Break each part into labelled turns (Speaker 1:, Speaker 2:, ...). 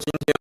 Speaker 1: 今天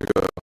Speaker 1: ago